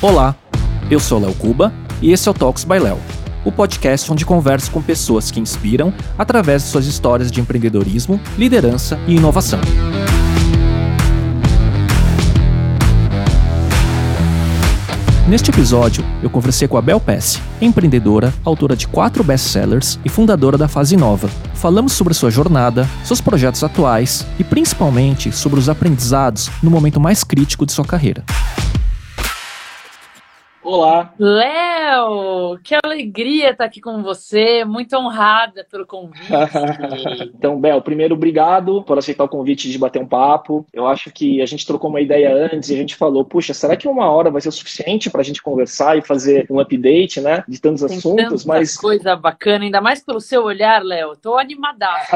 Olá, eu sou Léo Cuba e esse é o Talks by Léo, o podcast onde converso com pessoas que inspiram através de suas histórias de empreendedorismo, liderança e inovação. Neste episódio, eu conversei com a Bel Pesce, empreendedora, autora de quatro best-sellers e fundadora da Fase Nova. Falamos sobre sua jornada, seus projetos atuais e principalmente sobre os aprendizados no momento mais crítico de sua carreira. Olá. Léo, que alegria estar aqui com você. Muito honrada pelo convite. então, Bel, primeiro, obrigado por aceitar o convite de bater um papo. Eu acho que a gente trocou uma ideia antes e a gente falou, puxa, será que uma hora vai ser o suficiente para a gente conversar e fazer um update, né, de tantos Tem assuntos? Mas coisa bacana, ainda mais pelo seu olhar, Léo. Tô animadaço.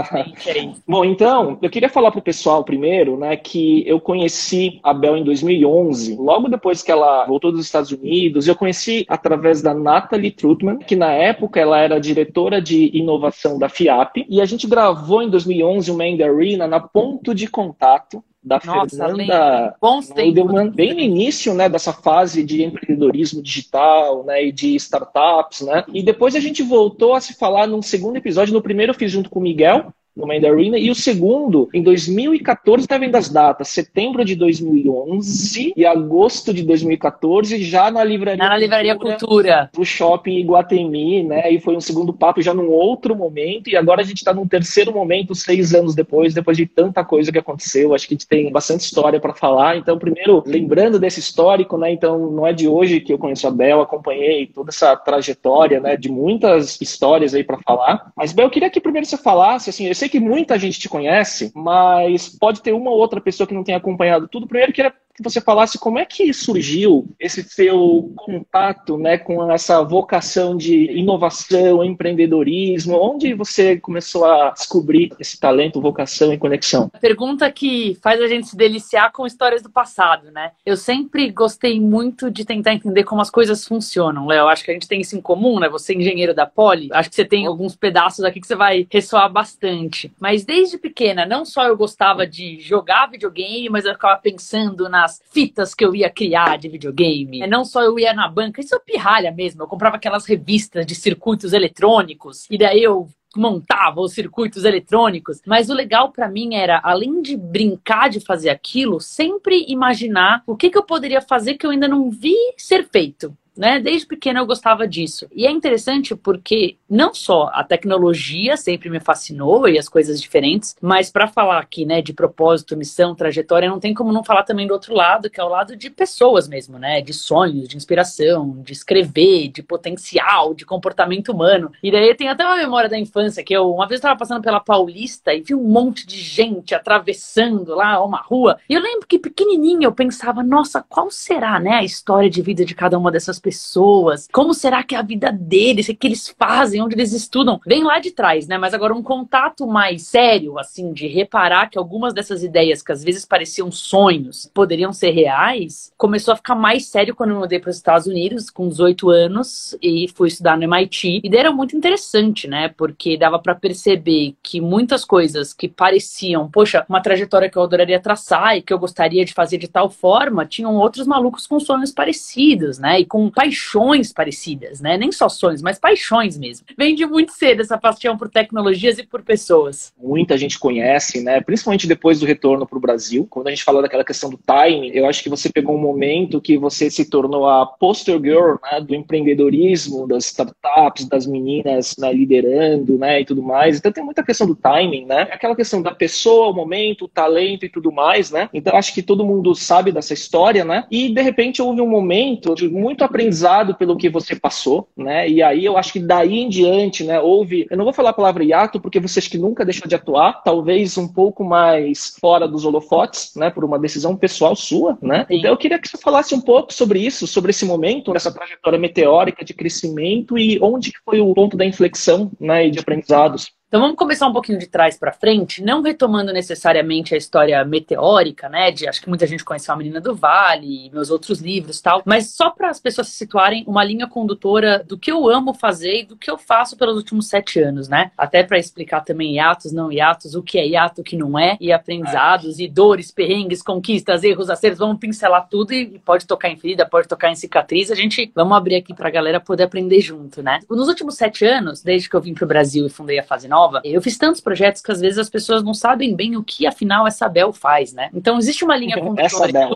Bom, então, eu queria falar pro pessoal primeiro, né, que eu conheci a Bel em 2011, logo depois que ela voltou dos Estados Estados Unidos. Eu conheci através da Natalie Trutman, que na época ela era diretora de inovação da FIAP, e a gente gravou em 2011 o Main Arena na Ponto de Contato, da Nossa, Fernanda Edelman, bem no início né, dessa fase de empreendedorismo digital né, e de startups. Né? E depois a gente voltou a se falar num segundo episódio. No primeiro eu fiz junto com o Miguel, no Main Arena, e o segundo, em 2014, está vendo as datas, setembro de 2011 e agosto de 2014, já na Livraria, na livraria Cultura, do Shopping Iguatemi, né, e foi um segundo papo já num outro momento, e agora a gente está num terceiro momento, seis anos depois, depois de tanta coisa que aconteceu, acho que a gente tem bastante história para falar, então primeiro, lembrando desse histórico, né, então não é de hoje que eu conheço a Bel, acompanhei toda essa trajetória, né, de muitas histórias aí para falar, mas Bel, eu queria que primeiro você falasse, assim, sei que muita gente te conhece, mas pode ter uma ou outra pessoa que não tenha acompanhado tudo. Primeiro, queria que você falasse como é que surgiu esse seu contato né, com essa vocação de inovação, empreendedorismo, onde você começou a descobrir esse talento, vocação e conexão? Pergunta que faz a gente se deliciar com histórias do passado, né? Eu sempre gostei muito de tentar entender como as coisas funcionam, Léo. Acho que a gente tem isso em comum, né? Você é engenheiro da Poli, acho que você tem alguns pedaços aqui que você vai ressoar bastante. Mas desde pequena, não só eu gostava de jogar videogame, mas eu ficava pensando nas as fitas que eu ia criar de videogame. É, não só eu ia na banca, isso é pirralha mesmo. Eu comprava aquelas revistas de circuitos eletrônicos e daí eu montava os circuitos eletrônicos, mas o legal para mim era, além de brincar de fazer aquilo, sempre imaginar o que, que eu poderia fazer que eu ainda não vi ser feito né? Desde pequena eu gostava disso. E é interessante porque não só a tecnologia sempre me fascinou e as coisas diferentes, mas para falar aqui, né, de propósito, missão, trajetória, não tem como não falar também do outro lado, que é o lado de pessoas mesmo, né? De sonhos, de inspiração, de escrever, de potencial, de comportamento humano. E daí tem até uma memória da infância que eu uma vez estava passando pela Paulista e vi um monte de gente atravessando lá uma rua. E eu lembro que pequenininha eu pensava, nossa, qual será, né, a história de vida de cada uma dessas pessoas? Como será que é a vida deles? O que eles fazem? Onde eles estudam? Vem lá de trás, né? Mas agora um contato mais sério, assim, de reparar que algumas dessas ideias que às vezes pareciam sonhos poderiam ser reais, começou a ficar mais sério quando eu mudei para os Estados Unidos, com 18 anos, e fui estudar no MIT. E daí era muito interessante, né? Porque dava para perceber que muitas coisas que pareciam, poxa, uma trajetória que eu adoraria traçar e que eu gostaria de fazer de tal forma, tinham outros malucos com sonhos parecidos, né? E com paixões parecidas, né? Nem só sonhos, mas paixões mesmo. Vem de muito cedo essa paixão por tecnologias e por pessoas. Muita gente conhece, né? Principalmente depois do retorno para o Brasil. Quando a gente fala daquela questão do timing, eu acho que você pegou um momento que você se tornou a poster girl né? do empreendedorismo, das startups, das meninas né? liderando, né? E tudo mais. Então tem muita questão do timing, né? Aquela questão da pessoa, o momento, o talento e tudo mais, né? Então acho que todo mundo sabe dessa história, né? E de repente houve um momento de muito aprendizado aprendizado pelo que você passou, né? E aí eu acho que daí em diante, né, houve, eu não vou falar a palavra hiato porque você acha que nunca deixou de atuar, talvez um pouco mais fora dos holofotes, né, por uma decisão pessoal sua, né? Sim. Então eu queria que você falasse um pouco sobre isso, sobre esse momento, essa trajetória meteórica de crescimento e onde foi o ponto da inflexão, né, e de aprendizados. Então vamos começar um pouquinho de trás para frente, não retomando necessariamente a história meteórica, né? De acho que muita gente conheceu a Menina do Vale, meus outros livros tal, mas só para as pessoas se situarem uma linha condutora do que eu amo fazer e do que eu faço pelos últimos sete anos, né? Até para explicar também hiatos, não hiatos, o que é hiato, o que não é, e aprendizados, e dores, perrengues, conquistas, erros, acertos, vamos pincelar tudo e pode tocar em ferida, pode tocar em cicatriz, a gente vamos abrir aqui para a galera poder aprender junto, né? Nos últimos sete anos, desde que eu vim para o Brasil e fundei a Fase Nova, eu fiz tantos projetos que às vezes as pessoas não sabem bem o que afinal essa Bel faz, né? Então existe uma linha condutora. essa Bel.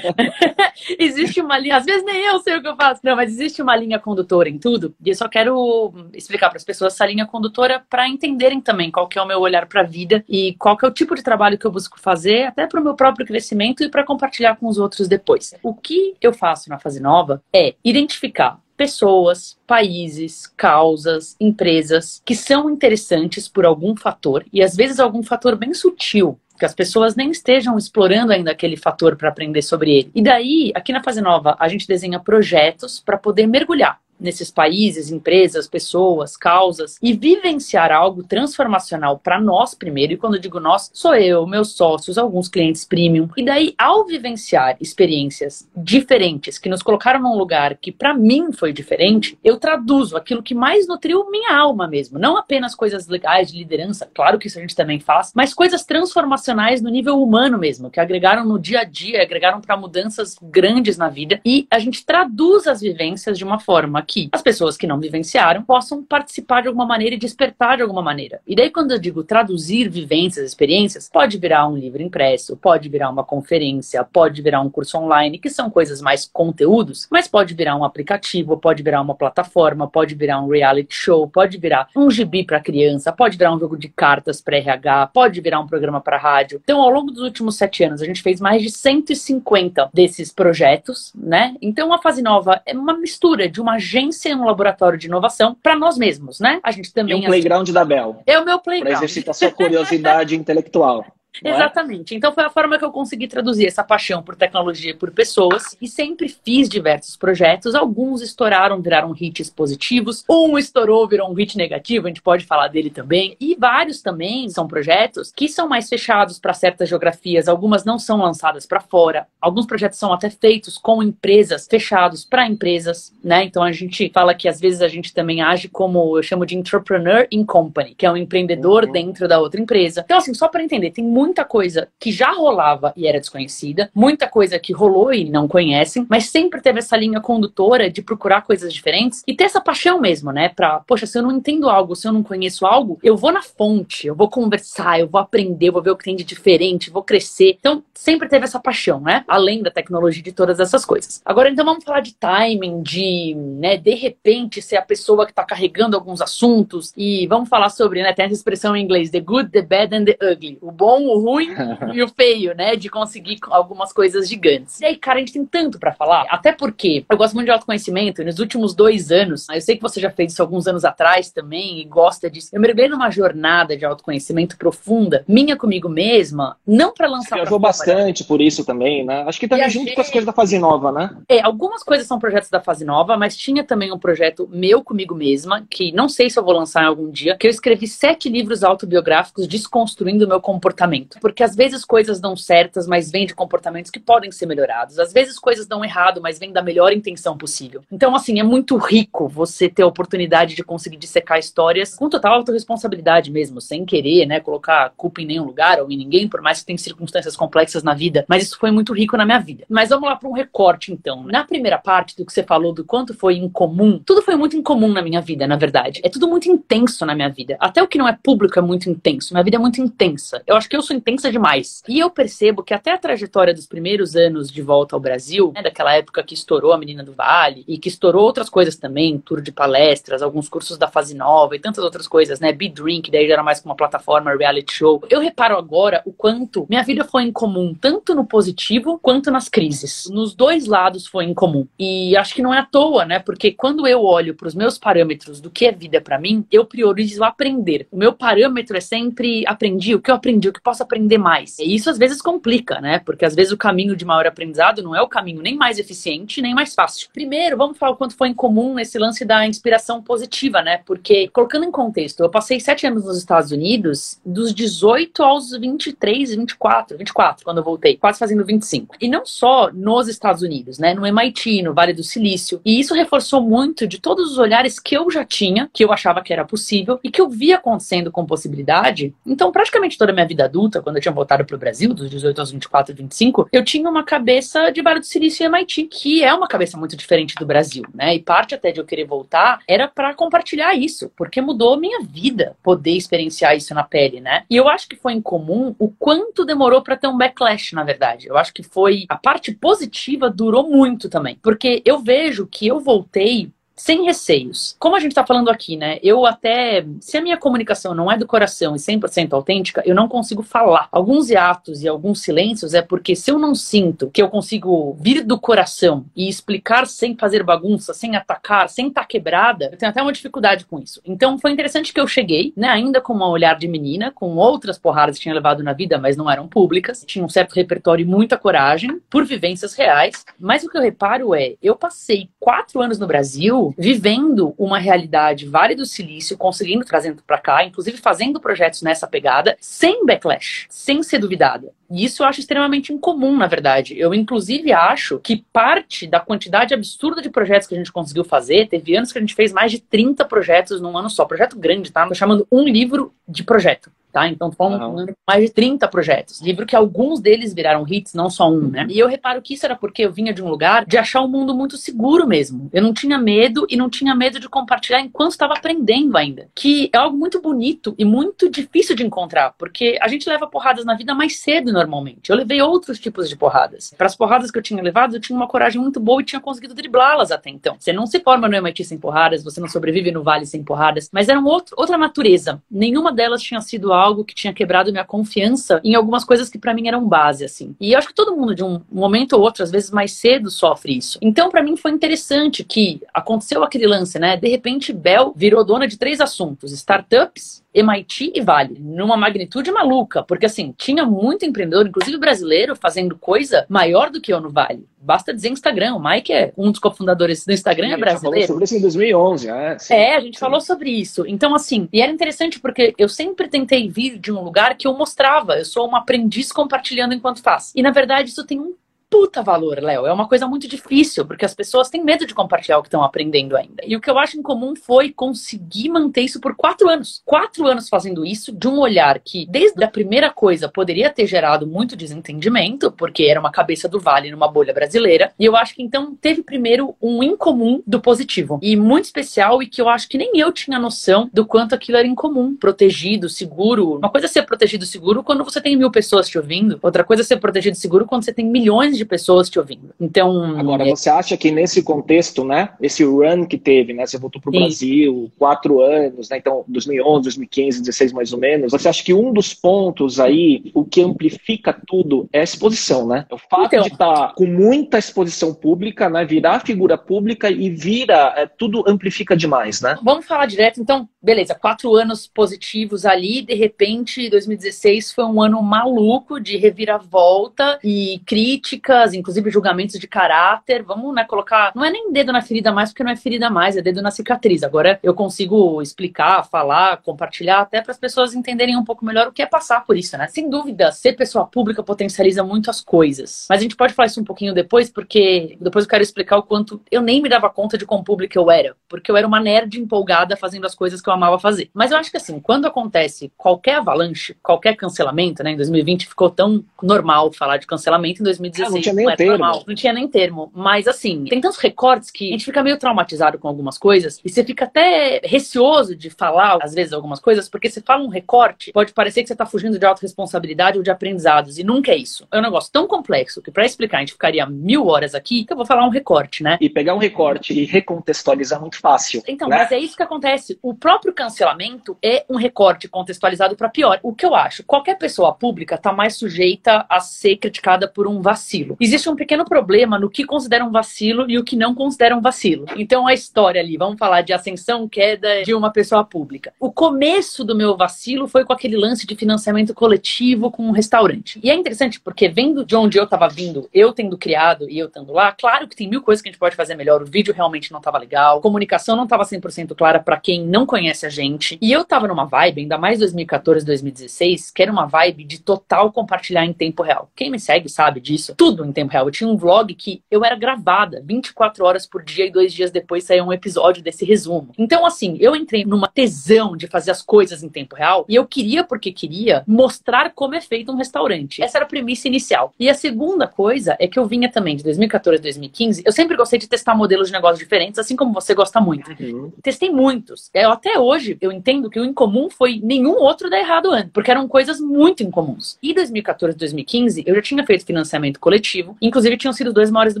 existe uma linha, às vezes nem eu sei o que eu faço, não, mas existe uma linha condutora em tudo. E eu só quero explicar para as pessoas essa linha condutora para entenderem também qual que é o meu olhar para a vida e qual que é o tipo de trabalho que eu busco fazer, até para o meu próprio crescimento e para compartilhar com os outros depois. O que eu faço na fase nova é identificar pessoas, países, causas, empresas que são interessantes por algum fator e às vezes algum fator bem sutil que as pessoas nem estejam explorando ainda aquele fator para aprender sobre ele. E daí, aqui na fase nova, a gente desenha projetos para poder mergulhar nesses países, empresas, pessoas, causas e vivenciar algo transformacional para nós primeiro. E quando eu digo nós, sou eu, meus sócios, alguns clientes premium. E daí, ao vivenciar experiências diferentes que nos colocaram num lugar que para mim foi diferente, eu traduzo aquilo que mais nutriu minha alma mesmo. Não apenas coisas legais de liderança, claro que isso a gente também faz, mas coisas transformacionais no nível humano mesmo, que agregaram no dia a dia, agregaram para mudanças grandes na vida. E a gente traduz as vivências de uma forma que as pessoas que não vivenciaram possam participar de alguma maneira e despertar de alguma maneira. E daí, quando eu digo traduzir vivências, experiências, pode virar um livro impresso, pode virar uma conferência, pode virar um curso online, que são coisas mais conteúdos, mas pode virar um aplicativo, pode virar uma plataforma, pode virar um reality show, pode virar um gibi para criança, pode virar um jogo de cartas para RH, pode virar um programa para rádio. Então, ao longo dos últimos sete anos, a gente fez mais de 150 desses projetos, né? Então, a fase nova é uma mistura de uma agência agência, um laboratório de inovação para nós mesmos, né? A gente também. E um playground da Bel. É o meu playground. Para exercitar sua curiosidade intelectual. É? Exatamente. É? Então foi a forma que eu consegui traduzir essa paixão por tecnologia e por pessoas. E sempre fiz diversos projetos. Alguns estouraram, viraram hits positivos. Um estourou, virou um hit negativo. A gente pode falar dele também. E vários também são projetos que são mais fechados para certas geografias. Algumas não são lançadas para fora. Alguns projetos são até feitos com empresas fechados para empresas, né? Então a gente fala que às vezes a gente também age como eu chamo de entrepreneur in company, que é um empreendedor uhum. dentro da outra empresa. Então assim, só para entender, tem muita coisa que já rolava e era desconhecida, muita coisa que rolou e não conhecem, mas sempre teve essa linha condutora de procurar coisas diferentes e ter essa paixão mesmo, né? Pra, poxa, se eu não entendo algo, se eu não conheço algo, eu vou na fonte, eu vou conversar, eu vou aprender, eu vou ver o que tem de diferente, vou crescer. Então, sempre teve essa paixão, né? Além da tecnologia de todas essas coisas. Agora, então, vamos falar de timing, de, né, de repente ser a pessoa que tá carregando alguns assuntos e vamos falar sobre, né, tem essa expressão em inglês, the good, the bad and the ugly. O bom, o ruim e o feio, né? De conseguir algumas coisas gigantes. E aí, cara, a gente tem tanto para falar. Até porque eu gosto muito de autoconhecimento. E nos últimos dois anos, eu sei que você já fez isso alguns anos atrás também e gosta disso. Eu mergulhei numa jornada de autoconhecimento profunda, minha comigo mesma, não para lançar. Você viajou bastante por isso também, né? Acho que também Viajei... junto com as coisas da fase nova, né? É, algumas coisas são projetos da fase nova, mas tinha também um projeto meu comigo mesma, que não sei se eu vou lançar em algum dia, que eu escrevi sete livros autobiográficos desconstruindo o meu comportamento porque às vezes coisas dão certas, mas vêm de comportamentos que podem ser melhorados. Às vezes coisas dão errado, mas vêm da melhor intenção possível. Então, assim, é muito rico você ter a oportunidade de conseguir dissecar histórias com total autorresponsabilidade mesmo, sem querer, né, colocar culpa em nenhum lugar ou em ninguém, por mais que tenha circunstâncias complexas na vida. Mas isso foi muito rico na minha vida. Mas vamos lá para um recorte, então. Na primeira parte do que você falou do quanto foi incomum, tudo foi muito incomum na minha vida, na verdade. É tudo muito intenso na minha vida. Até o que não é público é muito intenso. Minha vida é muito intensa. Eu acho que eu sou intensa demais. E eu percebo que até a trajetória dos primeiros anos de volta ao Brasil, né, daquela época que estourou a Menina do Vale e que estourou outras coisas também, tour de palestras, alguns cursos da fase nova e tantas outras coisas, né? Be Drink, daí já era mais como uma plataforma reality show. Eu reparo agora o quanto minha vida foi incomum, tanto no positivo quanto nas crises. Nos dois lados foi incomum. E acho que não é à toa, né? Porque quando eu olho para os meus parâmetros do que é vida para mim, eu priorizo aprender. O meu parâmetro é sempre aprendi, o que eu aprendi, o que posso posso aprender mais. E isso às vezes complica, né? Porque às vezes o caminho de maior aprendizado não é o caminho nem mais eficiente, nem mais fácil. Primeiro, vamos falar o quanto foi incomum nesse lance da inspiração positiva, né? Porque, colocando em contexto, eu passei sete anos nos Estados Unidos, dos 18 aos 23, 24, 24, quando eu voltei, quase fazendo 25. E não só nos Estados Unidos, né? No MIT, no Vale do Silício. E isso reforçou muito de todos os olhares que eu já tinha, que eu achava que era possível e que eu via acontecendo com possibilidade. Então, praticamente toda a minha vida adulta, quando eu tinha voltado para o Brasil, dos 18 aos 24, 25, eu tinha uma cabeça de Vale do Silício e MIT, que é uma cabeça muito diferente do Brasil, né? E parte até de eu querer voltar era para compartilhar isso, porque mudou minha vida poder experienciar isso na pele, né? E eu acho que foi incomum o quanto demorou para ter um backlash, na verdade. Eu acho que foi a parte positiva durou muito também, porque eu vejo que eu voltei sem receios. Como a gente está falando aqui, né? Eu até, se a minha comunicação não é do coração e 100% autêntica, eu não consigo falar. Alguns hiatos e alguns silêncios é porque se eu não sinto que eu consigo vir do coração e explicar sem fazer bagunça, sem atacar, sem estar tá quebrada, eu tenho até uma dificuldade com isso. Então foi interessante que eu cheguei, né, ainda com um olhar de menina, com outras porradas que tinha levado na vida, mas não eram públicas. Tinha um certo repertório e muita coragem por vivências reais. Mas o que eu reparo é, eu passei quatro anos no Brasil vivendo uma realidade Vale do Silício, conseguindo trazendo para cá, inclusive fazendo projetos nessa pegada, sem backlash, sem ser duvidada. E isso eu acho extremamente incomum, na verdade. Eu, inclusive, acho que parte da quantidade absurda de projetos que a gente conseguiu fazer, teve anos que a gente fez mais de 30 projetos num ano só. Projeto grande, tá? Tô chamando um livro de projeto tá? Então uhum. mais de 30 projetos. Livro que alguns deles viraram hits, não só um, né? E eu reparo que isso era porque eu vinha de um lugar de achar o mundo muito seguro mesmo. Eu não tinha medo e não tinha medo de compartilhar enquanto estava aprendendo ainda. Que é algo muito bonito e muito difícil de encontrar, porque a gente leva porradas na vida mais cedo normalmente. Eu levei outros tipos de porradas. Para as porradas que eu tinha levado, eu tinha uma coragem muito boa e tinha conseguido driblá-las até então. Você não se forma no MIT sem porradas, você não sobrevive no Vale sem porradas, mas eram outro, outra natureza. Nenhuma delas tinha sido algo que tinha quebrado minha confiança em algumas coisas que para mim eram base, assim. E eu acho que todo mundo, de um momento ou outro, às vezes mais cedo, sofre isso. Então, para mim, foi interessante que aconteceu aquele lance, né? De repente, Bell virou dona de três assuntos: startups, MIT e Vale, numa magnitude maluca, porque assim, tinha muito empreendedor, inclusive brasileiro, fazendo coisa maior do que eu no Vale. Basta dizer Instagram, o Mike é um dos cofundadores do Instagram, sim, é brasileiro. A gente falou sobre isso em 2011, é. Sim, é, a gente sim. falou sobre isso. Então, assim, e era interessante porque eu sempre tentei vir de um lugar que eu mostrava, eu sou uma aprendiz compartilhando enquanto faço. E na verdade, isso tem um puta valor, Léo. É uma coisa muito difícil, porque as pessoas têm medo de compartilhar o que estão aprendendo ainda. E o que eu acho em comum foi conseguir manter isso por quatro anos. Quatro anos fazendo isso, de um olhar que, desde a primeira coisa, poderia ter gerado muito desentendimento, porque era uma cabeça do vale numa bolha brasileira. E eu acho que então teve primeiro um incomum do positivo. E muito especial, e que eu acho que nem eu tinha noção do quanto aquilo era incomum. Protegido, seguro. Uma coisa é ser protegido seguro quando você tem mil pessoas te ouvindo, outra coisa é ser protegido seguro quando você tem milhões de pessoas te ouvindo. Então. Agora, é... você acha que nesse contexto, né, esse run que teve, né, você voltou para o Brasil, quatro anos, né, então 2011, 2015, 16 mais ou menos, você acha que um dos pontos aí, o que amplifica tudo é a exposição, né? O fato então... de estar tá com muita exposição pública, né, virar figura pública e vira, é, tudo amplifica demais, né? Vamos falar direto, então, beleza, quatro anos positivos ali, de repente, 2016 foi um ano maluco de reviravolta e crítica críticas, inclusive julgamentos de caráter. Vamos, né, colocar. Não é nem dedo na ferida mais, porque não é ferida mais, é dedo na cicatriz. Agora eu consigo explicar, falar, compartilhar, até para as pessoas entenderem um pouco melhor o que é passar por isso, né? Sem dúvida, ser pessoa pública potencializa muito as coisas. Mas a gente pode falar isso um pouquinho depois, porque depois eu quero explicar o quanto eu nem me dava conta de quão pública eu era. Porque eu era uma nerd empolgada fazendo as coisas que eu amava fazer. Mas eu acho que assim, quando acontece qualquer avalanche, qualquer cancelamento, né? Em 2020 ficou tão normal falar de cancelamento, em 2016 não tinha nem termo. Normal, não tinha nem termo. Mas assim, tem tantos recortes que a gente fica meio traumatizado com algumas coisas e você fica até receoso de falar, às vezes, algumas coisas, porque você fala um recorte, pode parecer que você tá fugindo de autorresponsabilidade ou de aprendizados. E nunca é isso. É um negócio tão complexo que para explicar a gente ficaria mil horas aqui, que eu vou falar um recorte, né? E pegar um recorte e recontextualizar muito fácil. Então, né? mas é isso que acontece. O próprio próprio cancelamento é um recorte contextualizado para pior. O que eu acho? Qualquer pessoa pública está mais sujeita a ser criticada por um vacilo. Existe um pequeno problema no que considera um vacilo e o que não considera um vacilo. Então a história ali, vamos falar de ascensão, queda de uma pessoa pública. O começo do meu vacilo foi com aquele lance de financiamento coletivo com um restaurante. E é interessante porque vendo de onde eu estava vindo, eu tendo criado e eu estando lá, claro que tem mil coisas que a gente pode fazer melhor. O vídeo realmente não estava legal, a comunicação não estava 100% clara para quem não conhece a gente. E eu estava numa vibe, ainda mais 2014, 2016, que era uma vibe de total compartilhar em tempo real. Quem me segue sabe disso. Tudo em tempo real. Eu tinha um vlog que eu era gravada 24 horas por dia e dois dias depois saía um episódio desse resumo. Então, assim, eu entrei numa tesão de fazer as coisas em tempo real e eu queria, porque queria, mostrar como é feito um restaurante. Essa era a premissa inicial. E a segunda coisa é que eu vinha também de 2014 a 2015. Eu sempre gostei de testar modelos de negócios diferentes, assim como você gosta muito. Uhum. Testei muitos. Eu, até hoje, eu entendo que o incomum foi nenhum outro dar errado antes, porque eram coisas muito incomuns. E 2014 2015, eu já tinha feito financiamento coletivo. Inclusive, tinham sido dois maiores do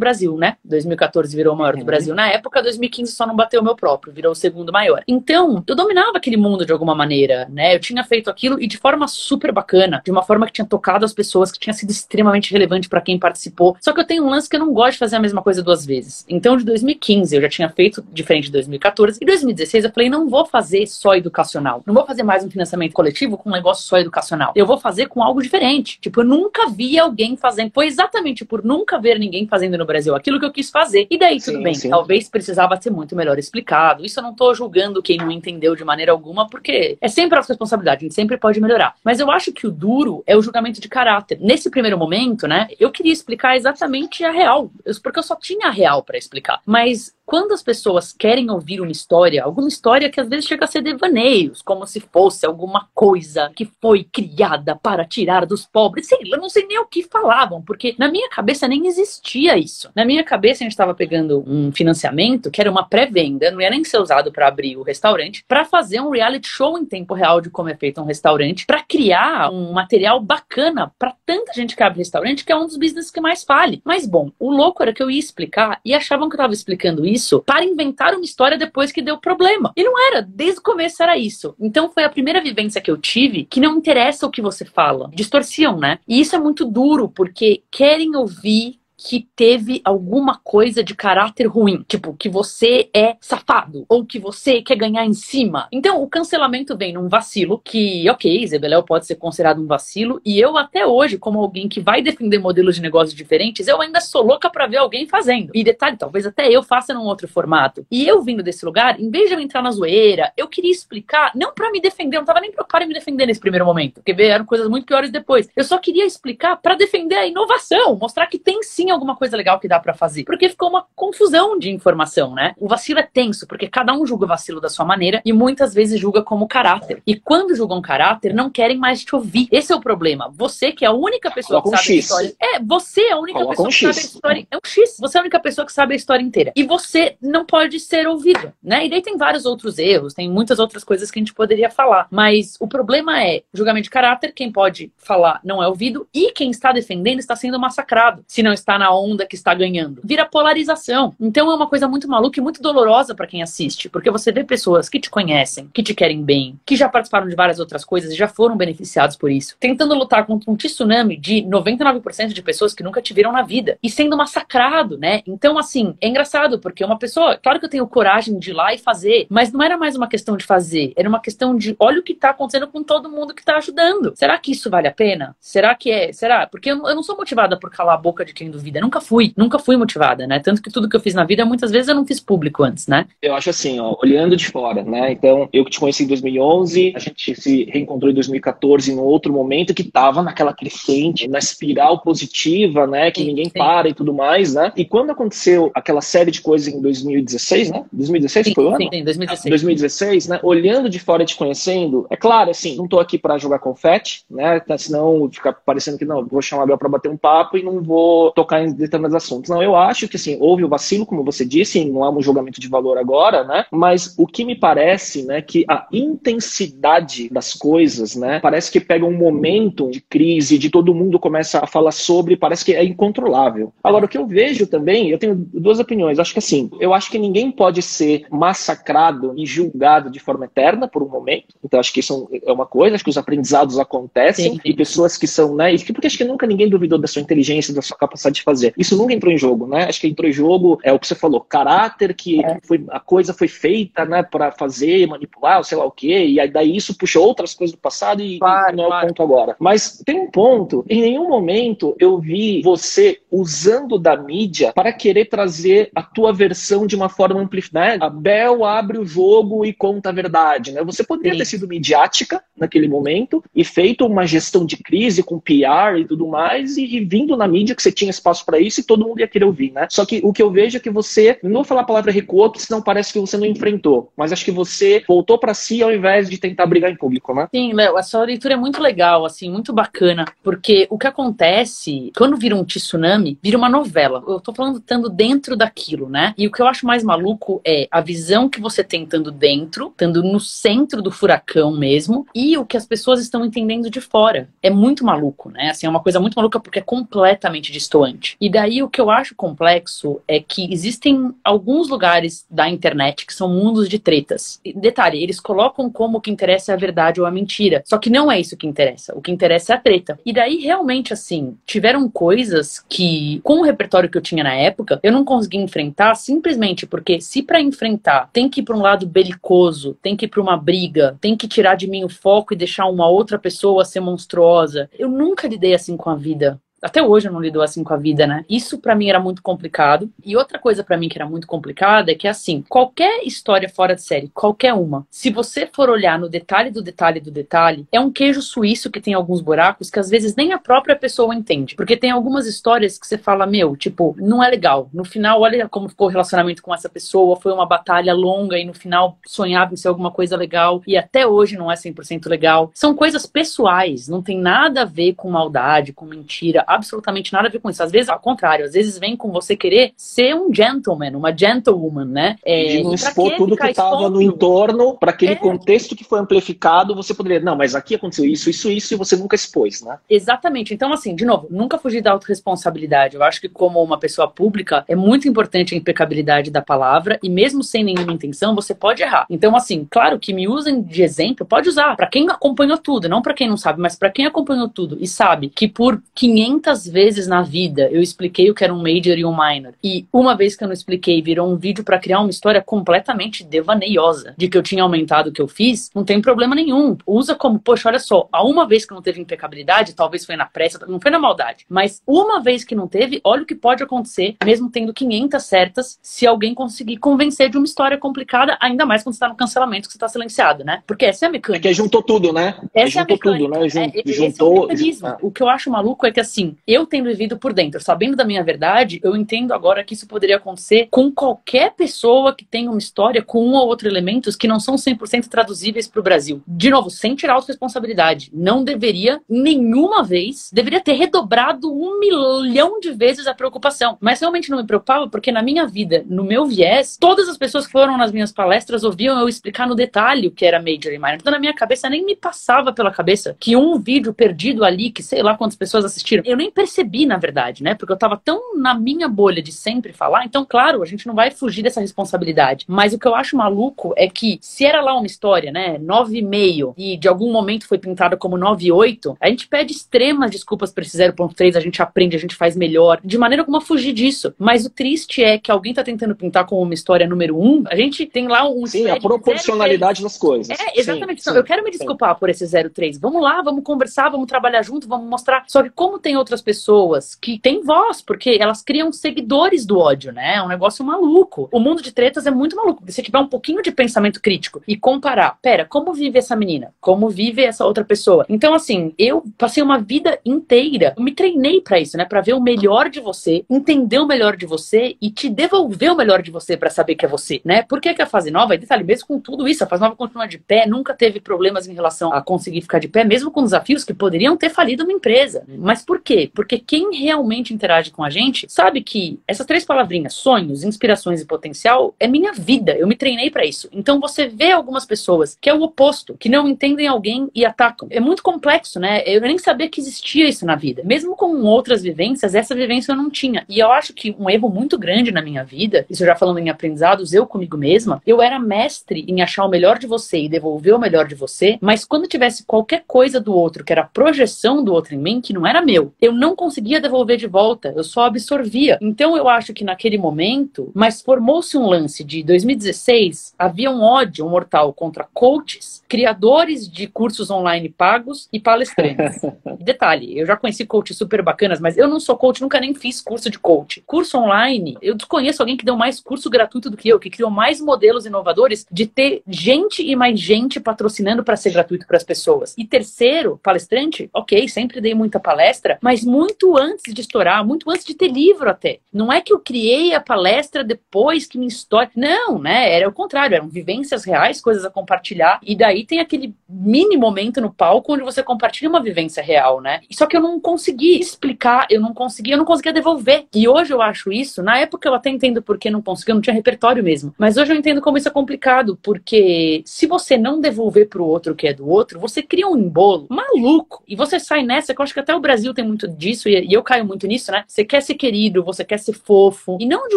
Brasil, né? 2014 virou o maior do uhum. Brasil na época, 2015 só não bateu o meu próprio, virou o segundo maior. Então, eu dominava aquele mundo de alguma maneira, né? Eu tinha feito aquilo e de forma super bacana, de uma forma que tinha tocado as pessoas, que tinha sido extremamente relevante para quem participou. Só que eu tenho um lance que eu não gosto de fazer a mesma coisa duas vezes. Então, de 2015 eu já tinha feito diferente de 2014 e 2016 eu falei, não vou fazer só educacional. Não vou fazer mais um financiamento coletivo com um negócio só educacional. Eu vou fazer com algo diferente. Tipo, eu nunca vi alguém fazendo. Foi exatamente por nunca ver ninguém fazendo no Brasil aquilo que eu quis fazer. E daí, tudo sim, bem. Sim. Talvez precisava ser muito melhor explicado. Isso eu não tô julgando quem não entendeu de maneira alguma, porque é sempre a responsabilidade, a gente sempre pode melhorar. Mas eu acho que o duro é o julgamento de caráter. Nesse primeiro momento, né, eu queria explicar exatamente a real, porque eu só tinha a real para explicar. Mas quando as pessoas querem ouvir uma história, alguma história que às vezes chega a ser devaneios, como se fosse alguma coisa que foi criada para tirar dos pobres, sei lá, não sei nem o que falavam, porque na minha cabeça nem existia isso. Na minha cabeça a gente estava pegando um financiamento que era uma pré-venda, não ia nem ser usado para abrir o restaurante, para fazer um reality show em tempo real de como é feito um restaurante, para criar um material bacana para tanta gente que abre restaurante, que é um dos business que mais fale. Mas bom, o louco era que eu ia explicar e achavam que eu estava explicando isso isso para inventar uma história depois que deu problema. E não era, desde o começo era isso. Então foi a primeira vivência que eu tive que não interessa o que você fala. Distorciam, né? E isso é muito duro, porque querem ouvir que teve alguma coisa de caráter ruim, tipo que você é safado ou que você quer ganhar em cima. Então, o cancelamento vem num vacilo que, ok, Zebeléu pode ser considerado um vacilo e eu até hoje, como alguém que vai defender modelos de negócios diferentes, eu ainda sou louca para ver alguém fazendo. E detalhe, talvez até eu faça num outro formato. E eu vindo desse lugar, em vez de eu entrar na zoeira, eu queria explicar, não para me defender, eu não tava nem preocupado em me defender nesse primeiro momento, porque eram coisas muito piores depois. Eu só queria explicar para defender a inovação, mostrar que tem sim alguma coisa legal que dá para fazer. Porque ficou uma confusão de informação, né? O vacilo é tenso, porque cada um julga o vacilo da sua maneira e muitas vezes julga como caráter. E quando julgam caráter, não querem mais te ouvir. Esse é o problema. Você que é a única pessoa Coloca que sabe um a história. É, você é a única Coloca pessoa um que sabe a história. É um X. Você é a única pessoa que sabe a história inteira. E você não pode ser ouvido, né? E daí tem vários outros erros, tem muitas outras coisas que a gente poderia falar. Mas o problema é julgamento de caráter, quem pode falar não é ouvido e quem está defendendo está sendo massacrado. Se não está na onda que está ganhando. Vira polarização. Então é uma coisa muito maluca e muito dolorosa para quem assiste, porque você vê pessoas que te conhecem, que te querem bem, que já participaram de várias outras coisas e já foram beneficiados por isso, tentando lutar contra um tsunami de 99% de pessoas que nunca te viram na vida e sendo massacrado, né? Então, assim, é engraçado, porque uma pessoa, claro que eu tenho coragem de ir lá e fazer, mas não era mais uma questão de fazer, era uma questão de olha o que tá acontecendo com todo mundo que tá ajudando. Será que isso vale a pena? Será que é? Será? Porque eu, eu não sou motivada por calar a boca de quem duvida. Nunca fui. Nunca fui motivada, né? Tanto que tudo que eu fiz na vida, muitas vezes eu não fiz público antes, né? Eu acho assim, ó, olhando de fora, né? Então, eu que te conheci em 2011, a gente se reencontrou em 2014 em outro momento que tava naquela crescente, na espiral positiva, né? Que sim, ninguém sim. para e tudo mais, né? E quando aconteceu aquela série de coisas em 2016, né? 2016 sim, foi o ano? Sim, 2016. 2016, né? Olhando de fora e te conhecendo, é claro, assim, não tô aqui para jogar confete, né? Senão fica parecendo que não, vou chamar a Bel para bater um papo e não vou tocar entrar em determinados assuntos. Não, eu acho que assim, houve o vacilo, como você disse, não há um julgamento de valor agora, né? Mas o que me parece, né, que a intensidade das coisas, né, parece que pega um momento de crise, de todo mundo começa a falar sobre, parece que é incontrolável. Agora, o que eu vejo também, eu tenho duas opiniões. Acho que assim, eu acho que ninguém pode ser massacrado e julgado de forma eterna por um momento. Então, acho que isso é uma coisa, acho que os aprendizados acontecem Sim. e pessoas que são, né, porque acho que nunca ninguém duvidou da sua inteligência, da sua capacidade de fazer. Isso nunca entrou em jogo, né? Acho que entrou em jogo é o que você falou, caráter que é. foi a coisa foi feita, né, para fazer, manipular, sei lá o quê, e aí daí isso puxa outras coisas do passado e, claro, e não é claro. o ponto agora. Mas tem um ponto, em nenhum momento eu vi você usando da mídia para querer trazer a tua versão de uma forma amplificada. Né? A Bel abre o jogo e conta a verdade, né? Você poderia Sim. ter sido midiática naquele momento e feito uma gestão de crise com PR e tudo mais e, e vindo na mídia que você tinha espaço para isso e todo mundo ia querer ouvir, né? Só que o que eu vejo é que você, não vou falar a palavra recuou, porque senão parece que você não enfrentou, mas acho que você voltou para si ao invés de tentar brigar em público, né? Sim, Léo, a sua leitura é muito legal, assim, muito bacana, porque o que acontece quando vira um tsunami, vira uma novela. Eu tô falando estando dentro daquilo, né? E o que eu acho mais maluco é a visão que você tem estando dentro, estando no centro do furacão mesmo, e o que as pessoas estão entendendo de fora. É muito maluco, né? Assim, é uma coisa muito maluca porque é completamente distoante. E daí o que eu acho complexo é que existem alguns lugares da internet que são mundos de tretas. E, detalhe, eles colocam como o que interessa é a verdade ou a mentira. Só que não é isso que interessa. O que interessa é a treta. E daí, realmente, assim, tiveram coisas que, com o repertório que eu tinha na época, eu não consegui enfrentar simplesmente porque se para enfrentar tem que ir para um lado belicoso, tem que ir para uma briga, tem que tirar de mim o foco e deixar uma outra pessoa ser monstruosa. Eu nunca lidei assim com a vida até hoje eu não lido assim com a vida, né? Isso para mim era muito complicado. E outra coisa para mim que era muito complicada é que assim, qualquer história fora de série, qualquer uma, se você for olhar no detalhe do detalhe do detalhe, é um queijo suíço que tem alguns buracos que às vezes nem a própria pessoa entende. Porque tem algumas histórias que você fala, meu, tipo, não é legal. No final, olha como ficou o relacionamento com essa pessoa, foi uma batalha longa e no final sonhava em ser alguma coisa legal e até hoje não é 100% legal. São coisas pessoais, não tem nada a ver com maldade, com mentira absolutamente nada a ver com isso. Às vezes, ao contrário, às vezes vem com você querer ser um gentleman, uma gentlewoman, né? É, e não expor tudo que estava no entorno, para aquele é. contexto que foi amplificado, você poderia, não, mas aqui aconteceu isso, isso, isso, e você nunca expôs, né? Exatamente. Então, assim, de novo, nunca fugir da autorresponsabilidade. Eu acho que, como uma pessoa pública, é muito importante a impecabilidade da palavra, e mesmo sem nenhuma intenção, você pode errar. Então, assim, claro que me usem de exemplo, pode usar, para quem acompanhou tudo, não para quem não sabe, mas para quem acompanhou tudo e sabe que por 500 quantas vezes na vida eu expliquei o que era um major e um minor. E uma vez que eu não expliquei, virou um vídeo para criar uma história completamente devaneiosa de que eu tinha aumentado o que eu fiz, não tem problema nenhum. Usa como, poxa, olha só, a uma vez que não teve impecabilidade, talvez foi na pressa, não foi na maldade, mas uma vez que não teve, olha o que pode acontecer, mesmo tendo 500 certas, se alguém conseguir convencer de uma história complicada, ainda mais quando você tá no cancelamento que você tá silenciado, né? Porque essa é a mecânica. É que juntou tudo, né? Essa juntou é a mecânica. tudo, né? Jun, é, juntou. É o, mecanismo. Ah. o que eu acho maluco é que assim, eu tenho vivido por dentro, sabendo da minha verdade, eu entendo agora que isso poderia acontecer com qualquer pessoa que tenha uma história com um ou outro elementos que não são 100% traduzíveis para o Brasil. De novo, sem tirar a responsabilidade. Não deveria, nenhuma vez, deveria ter redobrado um milhão de vezes a preocupação. Mas realmente não me preocupava porque na minha vida, no meu viés, todas as pessoas que foram nas minhas palestras ouviam eu explicar no detalhe o que era Major e Minor. Então na minha cabeça nem me passava pela cabeça que um vídeo perdido ali, que sei lá quantas pessoas assistiram, eu nem percebi, na verdade, né? Porque eu tava tão na minha bolha de sempre falar. Então, claro, a gente não vai fugir dessa responsabilidade. Mas o que eu acho maluco é que se era lá uma história, né? 9,5 e de algum momento foi pintada como 9,8, a gente pede extremas desculpas pra esse 0,3, a gente aprende, a gente faz melhor. De maneira alguma fugir disso. Mas o triste é que alguém tá tentando pintar como uma história número 1. A gente tem lá um. Sim, a proporcionalidade das coisas. É, exatamente. Sim, sim, eu quero me desculpar sim. por esse 0,3. Vamos lá, vamos conversar, vamos trabalhar junto, vamos mostrar. Só que como tem outras pessoas que têm voz, porque elas criam seguidores do ódio, né? É um negócio maluco. O mundo de tretas é muito maluco. Se tiver um pouquinho de pensamento crítico e comparar, pera, como vive essa menina? Como vive essa outra pessoa? Então, assim, eu passei uma vida inteira, eu me treinei para isso, né? Para ver o melhor de você, entender o melhor de você e te devolver o melhor de você para saber que é você, né? Por que, que a fase nova, e detalhe, mesmo com tudo isso, a fase nova continua de pé, nunca teve problemas em relação a conseguir ficar de pé, mesmo com desafios que poderiam ter falido uma empresa. Mas por quê? Porque quem realmente interage com a gente sabe que essas três palavrinhas, sonhos, inspirações e potencial, é minha vida. Eu me treinei para isso. Então você vê algumas pessoas que é o oposto, que não entendem alguém e atacam. É muito complexo, né? Eu nem sabia que existia isso na vida. Mesmo com outras vivências, essa vivência eu não tinha. E eu acho que um erro muito grande na minha vida, isso já falando em aprendizados, eu comigo mesma, eu era mestre em achar o melhor de você e devolver o melhor de você, mas quando tivesse qualquer coisa do outro, que era projeção do outro em mim, que não era meu, eu não conseguia devolver de volta, eu só absorvia. Então eu acho que naquele momento, mas formou-se um lance de 2016, havia um ódio mortal contra coaches, criadores de cursos online pagos e palestrantes. Detalhe, eu já conheci coaches super bacanas, mas eu não sou coach, nunca nem fiz curso de coach. Curso online, eu desconheço alguém que deu mais curso gratuito do que eu, que criou mais modelos inovadores de ter gente e mais gente patrocinando para ser gratuito para as pessoas. E terceiro, palestrante, ok, sempre dei muita palestra, mas muito antes de estourar, muito antes de ter livro até. Não é que eu criei a palestra depois que me estoure. Não, né? Era o contrário, eram vivências reais, coisas a compartilhar. E daí tem aquele mini momento no palco onde você compartilha uma vivência real, né? Só que eu não consegui explicar, eu não conseguia, eu não conseguia devolver. E hoje eu acho isso, na época eu até entendo por que não conseguia, eu não tinha repertório mesmo. Mas hoje eu entendo como isso é complicado, porque se você não devolver pro outro o que é do outro, você cria um embolo maluco. E você sai nessa, que eu acho que até o Brasil tem muito disso, e eu caio muito nisso, né? Você quer ser querido, você quer ser fofo. E não de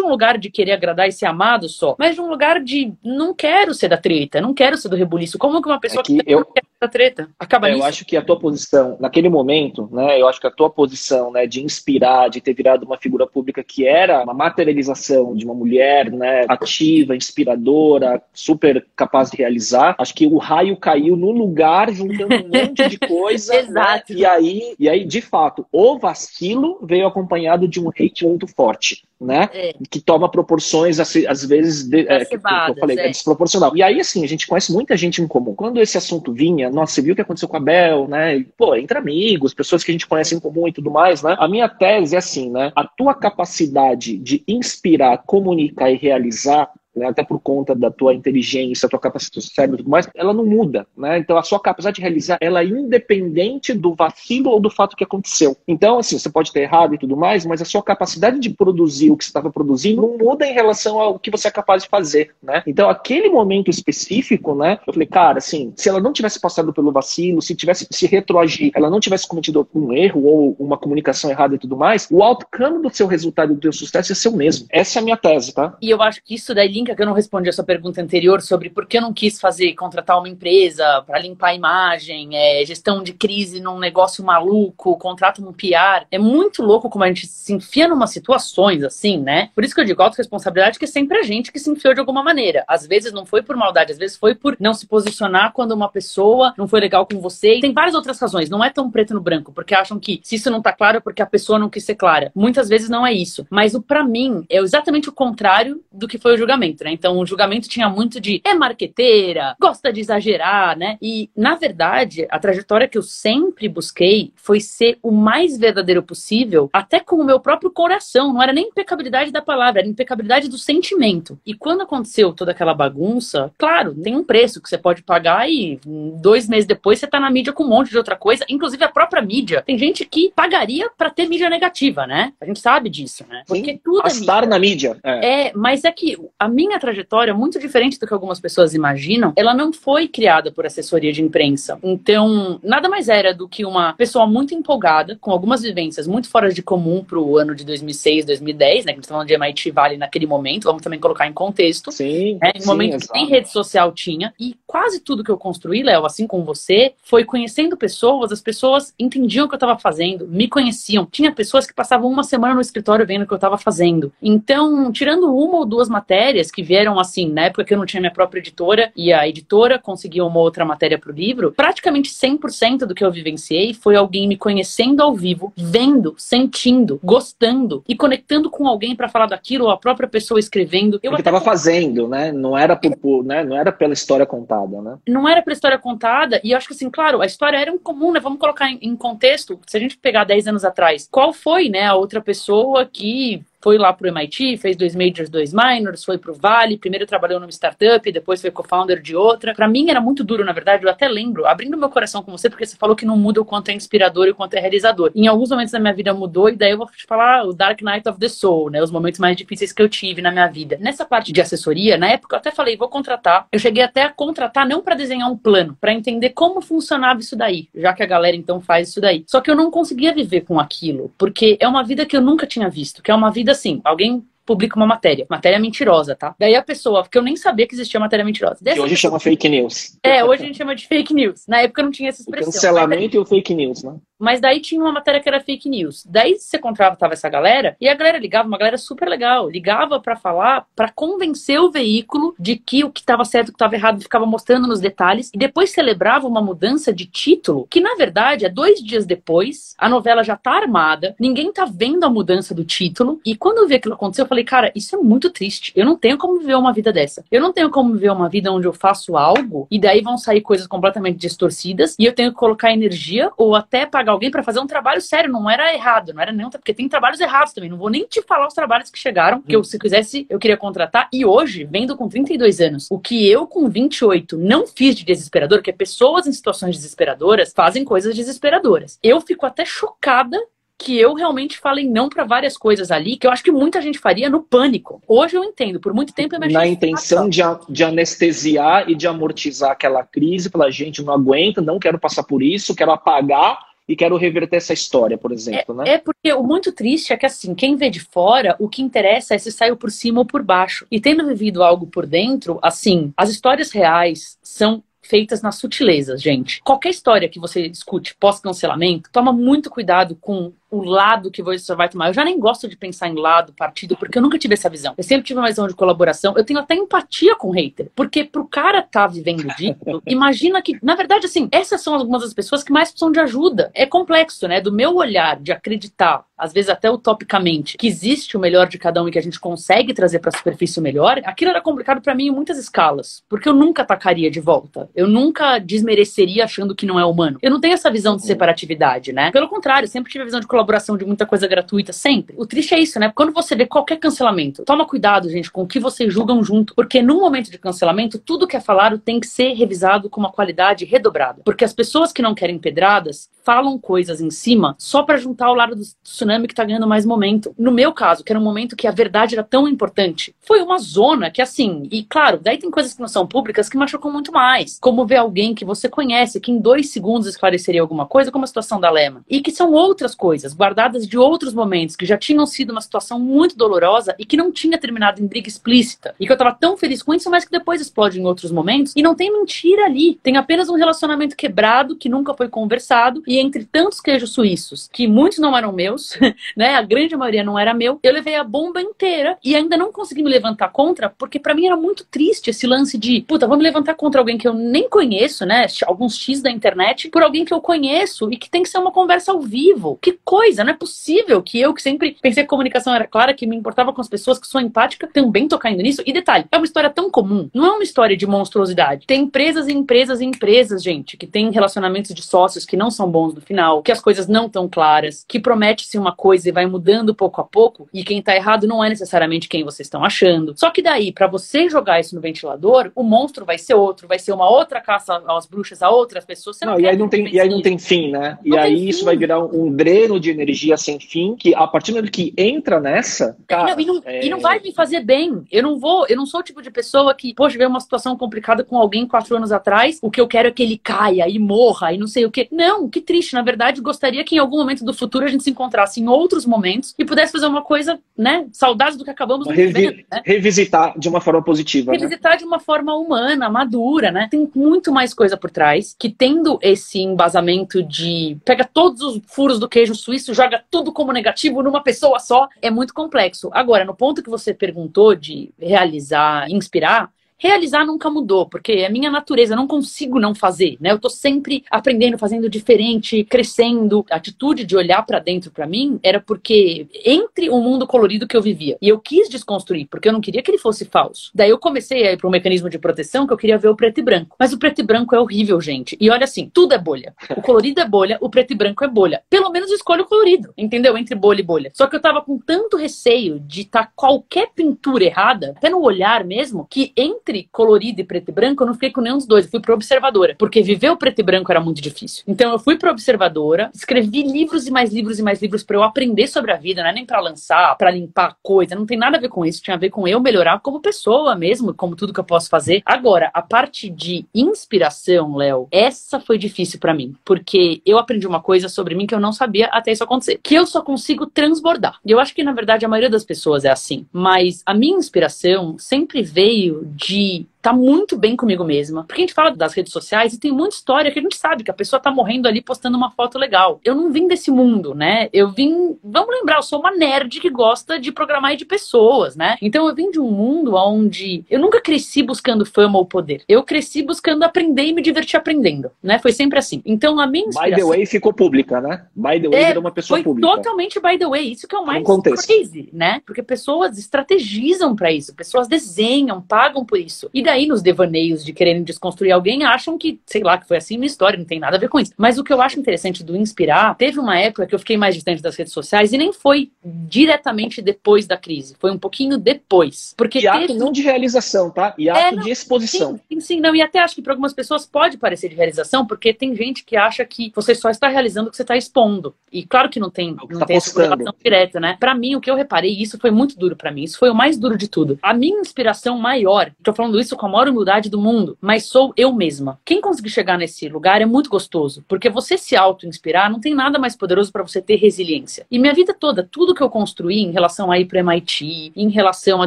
um lugar de querer agradar e ser amado só, mas de um lugar de não quero ser da treta, não quero ser do rebuliço. Como que uma pessoa é que, que eu... quer da treta acaba é, nisso? Eu acho que a tua posição, naquele momento, né? Eu acho que a tua posição, né, de inspirar, de ter virado uma figura pública que era uma materialização de uma mulher, né, ativa, inspiradora, super capaz de realizar. Acho que o raio caiu no lugar, juntando um monte de coisa. Exato. Né? E aí, e aí, de fato, o vacilo veio acompanhado de um hate muito forte, né? É. Que toma proporções, às vezes, de, é, que, eu falei, é. é desproporcional. E aí, assim, a gente conhece muita gente em comum. Quando esse assunto vinha, nossa, você viu o que aconteceu com a Bel, né? E, pô, entre amigos, pessoas que a gente conhece em comum e tudo mais, né? A minha tese é assim, né? A tua capacidade de inspirar, comunicar e realizar né, até por conta da tua inteligência, tua capacidade do cérebro e tudo mais, ela não muda, né? Então a sua capacidade de realizar, ela é independente do vacilo ou do fato que aconteceu. Então, assim, você pode ter errado e tudo mais, mas a sua capacidade de produzir o que você estava produzindo não muda em relação ao que você é capaz de fazer, né? Então, aquele momento específico, né? Eu falei, cara, assim, se ela não tivesse passado pelo vacilo, se tivesse se retroagir, ela não tivesse cometido um erro ou uma comunicação errada e tudo mais, o outcome do seu resultado e do seu sucesso ser o mesmo. Essa é a minha tese, tá? E eu acho que isso daí que eu não respondi a sua pergunta anterior sobre por que eu não quis fazer, contratar uma empresa para limpar a imagem, é, gestão de crise num negócio maluco, contrata um PR. É muito louco como a gente se enfia numa situações assim, né? Por isso que eu digo autorresponsabilidade, que é sempre a gente que se enfiou de alguma maneira. Às vezes não foi por maldade, às vezes foi por não se posicionar quando uma pessoa não foi legal com você. E tem várias outras razões, não é tão preto no branco, porque acham que se isso não tá claro é porque a pessoa não quis ser clara. Muitas vezes não é isso. Mas o para mim é exatamente o contrário do que foi o julgamento, né? Então o julgamento tinha muito de é marqueteira, gosta de exagerar, né? E na verdade, a trajetória que eu sempre busquei foi ser o mais verdadeiro possível, até com o meu próprio coração. Não era nem impecabilidade da palavra, era impecabilidade do sentimento. E quando aconteceu toda aquela bagunça, claro, tem um preço que você pode pagar e dois meses depois você tá na mídia com um monte de outra coisa, inclusive a própria mídia. Tem gente que pagaria para ter mídia negativa, né? A gente sabe disso, né? Porque Sim, tudo é mídia. na mídia. É. é, mas é que a minha trajetória, muito diferente do que algumas pessoas imaginam, ela não foi criada por assessoria de imprensa. Então, nada mais era do que uma pessoa muito empolgada, com algumas vivências muito fora de comum pro ano de 2006, 2010, né? Que a gente tá falando de MIT Valley naquele momento, vamos também colocar em contexto. Sim. Né, em um momento exato. que nem rede social tinha. E quase tudo que eu construí, Léo, assim como você, foi conhecendo pessoas, as pessoas entendiam o que eu estava fazendo, me conheciam. Tinha pessoas que passavam uma semana no escritório vendo o que eu estava fazendo. Então, tirando uma ou duas matérias que vieram assim, na época que eu não tinha minha própria editora, e a editora conseguia uma outra matéria para o livro, praticamente 100% do que eu vivenciei foi alguém me conhecendo ao vivo, vendo, sentindo, gostando e conectando com alguém para falar daquilo, ou a própria pessoa escrevendo. Eu estava fazendo, né? Não era por, por, né? Não era pela história contada, né? Não era pela história contada, e eu acho que assim, claro, a história era um comum, né? Vamos colocar em, em contexto. Se a gente pegar 10 anos atrás, qual foi, né, a outra pessoa que foi lá pro MIT, fez dois majors, dois minors, foi pro Vale, primeiro trabalhou numa startup, depois foi co-founder de outra. Para mim era muito duro, na verdade, eu até lembro, abrindo meu coração com você, porque você falou que não muda o quanto é inspirador e o quanto é realizador. Em alguns momentos da minha vida mudou, e daí eu vou te falar o Dark Night of the Soul, né? Os momentos mais difíceis que eu tive na minha vida. Nessa parte de assessoria, na época eu até falei, vou contratar. Eu cheguei até a contratar não para desenhar um plano, para entender como funcionava isso daí, já que a galera então faz isso daí. Só que eu não conseguia viver com aquilo, porque é uma vida que eu nunca tinha visto, que é uma vida assim, alguém publica uma matéria. Matéria mentirosa, tá? Daí a pessoa, porque eu nem sabia que existia matéria mentirosa. Dessa hoje pessoa... chama fake news. É, hoje a gente chama de fake news. Na época não tinha essa expressão. O cancelamento e o fake news, né? Mas daí tinha uma matéria que era fake news. Daí você contratava essa galera e a galera ligava, uma galera super legal, ligava para falar, para convencer o veículo de que o que estava certo, o que estava errado, ficava mostrando nos detalhes e depois celebrava uma mudança de título, que na verdade é dois dias depois, a novela já tá armada, ninguém tá vendo a mudança do título e quando eu vi aquilo acontecer, eu falei, cara, isso é muito triste. Eu não tenho como viver uma vida dessa. Eu não tenho como viver uma vida onde eu faço algo e daí vão sair coisas completamente distorcidas e eu tenho que colocar energia ou até pagar alguém para fazer um trabalho sério. Não era errado, não era nenhum. Porque tem trabalhos errados também. Não vou nem te falar os trabalhos que chegaram, que eu, se quisesse, eu queria contratar. E hoje, vendo com 32 anos, o que eu com 28 não fiz de desesperador, que é pessoas em situações desesperadoras fazem coisas desesperadoras. Eu fico até chocada que eu realmente falei não para várias coisas ali que eu acho que muita gente faria no pânico. Hoje eu entendo, por muito tempo eu me Na intenção de, de anestesiar e de amortizar aquela crise, falar, gente, não aguento, não quero passar por isso, quero apagar e quero reverter essa história, por exemplo, é, né? É porque o muito triste é que assim, quem vê de fora, o que interessa é se saiu por cima ou por baixo. E tendo vivido algo por dentro, assim, as histórias reais são feitas nas sutilezas, gente. Qualquer história que você escute pós-cancelamento, toma muito cuidado com o lado que você vai tomar. Eu já nem gosto de pensar em lado, partido, porque eu nunca tive essa visão. Eu sempre tive uma visão de colaboração. Eu tenho até empatia com o hater, porque pro cara tá vivendo disso, imagina que, na verdade, assim, essas são algumas das pessoas que mais precisam de ajuda. É complexo, né? Do meu olhar de acreditar, às vezes até utopicamente, que existe o melhor de cada um e que a gente consegue trazer pra superfície o melhor, aquilo era complicado para mim em muitas escalas, porque eu nunca atacaria de volta. Eu nunca desmereceria achando que não é humano. Eu não tenho essa visão de separatividade, né? Pelo contrário, sempre tive a visão de colaboração colaboração de muita coisa gratuita, sempre. O triste é isso, né? Quando você vê qualquer cancelamento, toma cuidado, gente, com o que vocês julgam junto, porque num momento de cancelamento, tudo que é falado tem que ser revisado com uma qualidade redobrada. Porque as pessoas que não querem pedradas falam coisas em cima só para juntar o lado do tsunami que tá ganhando mais momento. No meu caso, que era um momento que a verdade era tão importante, foi uma zona que assim, e claro, daí tem coisas que não são públicas que machucam muito mais. Como ver alguém que você conhece, que em dois segundos esclareceria alguma coisa, como a situação da Lema. E que são outras coisas, guardadas de outros momentos, que já tinham sido uma situação muito dolorosa e que não tinha terminado em briga explícita. E que eu tava tão feliz com isso, mas que depois explode em outros momentos. E não tem mentira ali. Tem apenas um relacionamento quebrado que nunca foi conversado. E entre tantos queijos suíços, que muitos não eram meus, né? A grande maioria não era meu, eu levei a bomba inteira e ainda não consegui me levantar contra, porque para mim era muito triste esse lance de, puta, vou me levantar contra alguém que eu nem conheço, né? Alguns X da internet, por alguém que eu conheço e que tem que ser uma conversa ao vivo. Que coisa, não é possível que eu, que sempre pensei que comunicação era clara, que me importava com as pessoas, que sou empática, também tô caindo nisso. E detalhe, é uma história tão comum, não é uma história de monstruosidade. Tem empresas e empresas e empresas, gente, que tem relacionamentos de sócios que não são bons no final, que as coisas não tão claras, que promete-se uma coisa e vai mudando pouco a pouco, e quem tá errado não é necessariamente quem vocês estão achando. Só que daí, para você jogar isso no ventilador, o monstro vai ser outro, vai ser uma outra caça às bruxas a outras pessoas. Não, não e, aí não tem, e aí não tem fim, né? Não e aí isso vai virar um dreno de energia sem fim, que a partir do momento que entra nessa. Cara, e, não, e, não, é... e, não, vai me fazer bem. Eu não vou, eu não sou o tipo de pessoa que, poxa, vê uma situação complicada com alguém quatro anos atrás, o que eu quero é que ele caia e morra e não sei o que. Não, que triste. Na verdade, gostaria que em algum momento do futuro a gente se encontrasse em outros momentos e pudesse fazer uma coisa, né? Saudades do que acabamos Revi vivendo, né? Revisitar de uma forma positiva. Né? Revisitar né? de uma forma humana, madura, né? Tem muito mais coisa por trás que tendo esse embasamento de pega todos os furos do queijo suíço, joga tudo como negativo numa pessoa só, é muito complexo. Agora, no ponto que você perguntou de realizar, inspirar, realizar nunca mudou, porque é minha natureza, eu não consigo não fazer, né? Eu tô sempre aprendendo, fazendo diferente, crescendo. A atitude de olhar para dentro para mim era porque entre o mundo colorido que eu vivia e eu quis desconstruir, porque eu não queria que ele fosse falso. Daí eu comecei a ir para um mecanismo de proteção que eu queria ver o preto e branco. Mas o preto e branco é horrível, gente. E olha assim, tudo é bolha. O colorido é bolha, o preto e branco é bolha. Pelo menos escolha o colorido, entendeu? Entre bolha e bolha. Só que eu tava com tanto receio de estar tá qualquer pintura errada, até no olhar mesmo, que entre colorido e preto e branco eu não fiquei com nenhum dos dois. Eu fui para observadora, porque viver o preto e branco era muito difícil. Então eu fui para observadora, escrevi livros e mais livros e mais livros para eu aprender sobre a vida, não é nem para lançar, para limpar coisa, não tem nada a ver com isso, tinha a ver com eu melhorar como pessoa mesmo, como tudo que eu posso fazer. Agora, a parte de inspiração, Léo, essa foi difícil para mim, porque eu aprendi uma coisa sobre mim que eu não sabia até isso acontecer, que eu só consigo transbordar. E eu acho que na verdade a maioria das pessoas é assim, mas a minha inspiração sempre veio de любви, tá muito bem comigo mesma. Porque a gente fala das redes sociais e tem muita história que a gente sabe que a pessoa tá morrendo ali postando uma foto legal. Eu não vim desse mundo, né? Eu vim, vamos lembrar, eu sou uma nerd que gosta de programar e de pessoas, né? Então eu vim de um mundo onde eu nunca cresci buscando fama ou poder. Eu cresci buscando aprender e me divertir aprendendo, né? Foi sempre assim. Então a minha inspiração... By the way ficou pública, né? By the way é, uma pessoa foi pública. totalmente by the way. Isso que é o mais crazy, né? Porque pessoas estrategizam para isso, pessoas desenham, pagam por isso. E daí aí nos devaneios de quererem desconstruir alguém acham que, sei lá, que foi assim na história, não tem nada a ver com isso. Mas o que eu acho interessante do inspirar, teve uma época que eu fiquei mais distante das redes sociais e nem foi diretamente depois da crise, foi um pouquinho depois. Porque e ato não de realização, tá? E ato é, não, de exposição. Sim, sim, não. E até acho que para algumas pessoas pode parecer de realização, porque tem gente que acha que você só está realizando o que você está expondo. E claro que não tem, é não tá tem essa relação direta, né? Para mim, o que eu reparei, isso foi muito duro para mim, isso foi o mais duro de tudo. A minha inspiração maior, tô falando isso com a maior humildade do mundo, mas sou eu mesma. Quem conseguir chegar nesse lugar é muito gostoso, porque você se auto-inspirar não tem nada mais poderoso para você ter resiliência. E minha vida toda, tudo que eu construí em relação a ir para MIT, em relação a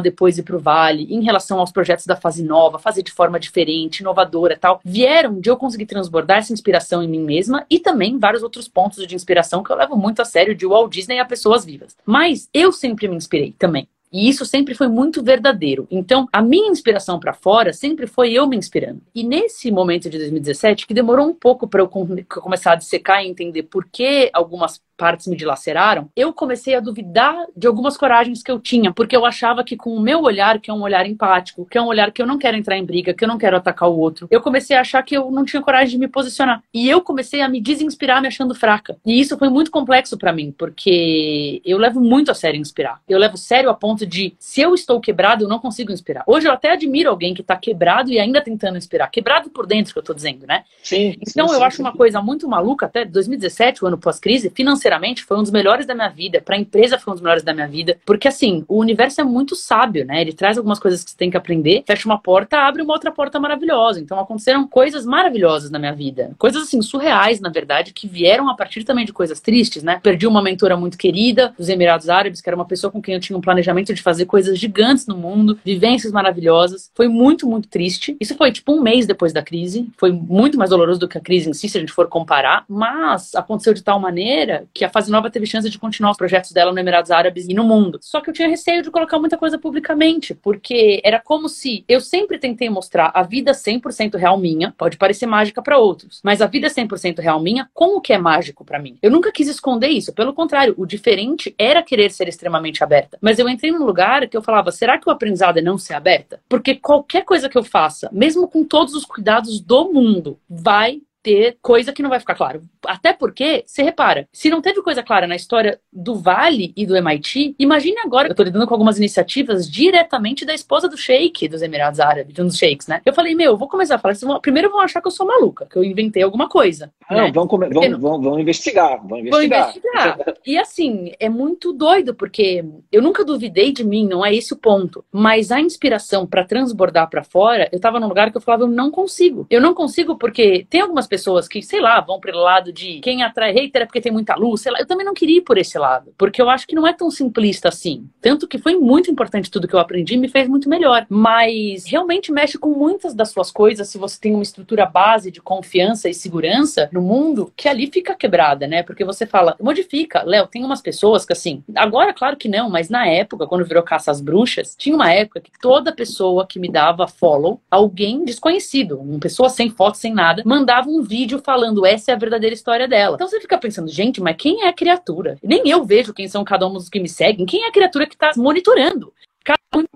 depois ir para o Vale, em relação aos projetos da fase nova, fazer de forma diferente, inovadora tal, vieram de eu conseguir transbordar essa inspiração em mim mesma e também vários outros pontos de inspiração que eu levo muito a sério de Walt Disney a pessoas vivas. Mas eu sempre me inspirei também. E isso sempre foi muito verdadeiro. Então, a minha inspiração para fora sempre foi eu me inspirando. E nesse momento de 2017, que demorou um pouco para eu começar a dissecar e entender por que algumas partes me dilaceraram, eu comecei a duvidar de algumas coragens que eu tinha, porque eu achava que com o meu olhar, que é um olhar empático, que é um olhar que eu não quero entrar em briga, que eu não quero atacar o outro, eu comecei a achar que eu não tinha coragem de me posicionar. E eu comecei a me desinspirar me achando fraca. E isso foi muito complexo para mim, porque eu levo muito a sério inspirar. Eu levo sério a ponto de, se eu estou quebrado, eu não consigo inspirar. Hoje eu até admiro alguém que tá quebrado e ainda tentando inspirar. Quebrado por dentro, que eu tô dizendo, né? Sim. Então sim, eu sim, acho sim. uma coisa muito maluca, até 2017, o ano pós-crise, financeiramente financeiramente foi um dos melhores da minha vida, para a empresa foi um dos melhores da minha vida, porque assim, o universo é muito sábio, né? Ele traz algumas coisas que você tem que aprender, fecha uma porta, abre uma outra porta maravilhosa. Então aconteceram coisas maravilhosas na minha vida, coisas assim surreais, na verdade, que vieram a partir também de coisas tristes, né? Perdi uma mentora muito querida dos Emirados Árabes, que era uma pessoa com quem eu tinha um planejamento de fazer coisas gigantes no mundo, vivências maravilhosas. Foi muito, muito triste. Isso foi tipo um mês depois da crise, foi muito mais doloroso do que a crise em si, se a gente for comparar, mas aconteceu de tal maneira que a fase nova teve chance de continuar os projetos dela no Emirados Árabes e no mundo. Só que eu tinha receio de colocar muita coisa publicamente, porque era como se eu sempre tentei mostrar a vida 100% real minha, pode parecer mágica para outros, mas a vida 100% real minha com o que é mágico para mim. Eu nunca quis esconder isso, pelo contrário, o diferente era querer ser extremamente aberta. Mas eu entrei num lugar que eu falava, será que o aprendizado é não ser aberta? Porque qualquer coisa que eu faça, mesmo com todos os cuidados do mundo, vai ter coisa que não vai ficar claro. Até porque, você repara, se não teve coisa clara na história do Vale e do MIT, imagine agora, eu tô lidando com algumas iniciativas diretamente da esposa do Sheik dos Emirados Árabes, de um dos Sheiks, né? Eu falei, meu, vou começar a falar, vão, primeiro vão achar que eu sou maluca, que eu inventei alguma coisa. Não, né? vão, come, vão, vão, vão, investigar, vão investigar. Vão investigar. e assim, é muito doido, porque eu nunca duvidei de mim, não é esse o ponto. Mas a inspiração para transbordar para fora, eu tava num lugar que eu falava, eu não consigo. Eu não consigo porque tem algumas pessoas que, sei lá, vão pro lado de quem atrai hater é porque tem muita luz, sei lá. Eu também não queria ir por esse lado, porque eu acho que não é tão simplista assim. Tanto que foi muito importante tudo que eu aprendi me fez muito melhor. Mas realmente mexe com muitas das suas coisas se você tem uma estrutura base de confiança e segurança no mundo, que ali fica quebrada, né? Porque você fala, modifica. Léo, tem umas pessoas que assim, agora claro que não, mas na época, quando virou caça às bruxas, tinha uma época que toda pessoa que me dava follow, alguém desconhecido, uma pessoa sem foto, sem nada, mandava um vídeo falando essa é a verdadeira história dela. Então você fica pensando, gente, mas quem é a criatura? Nem eu vejo quem são cada um dos que me seguem, quem é a criatura que está monitorando?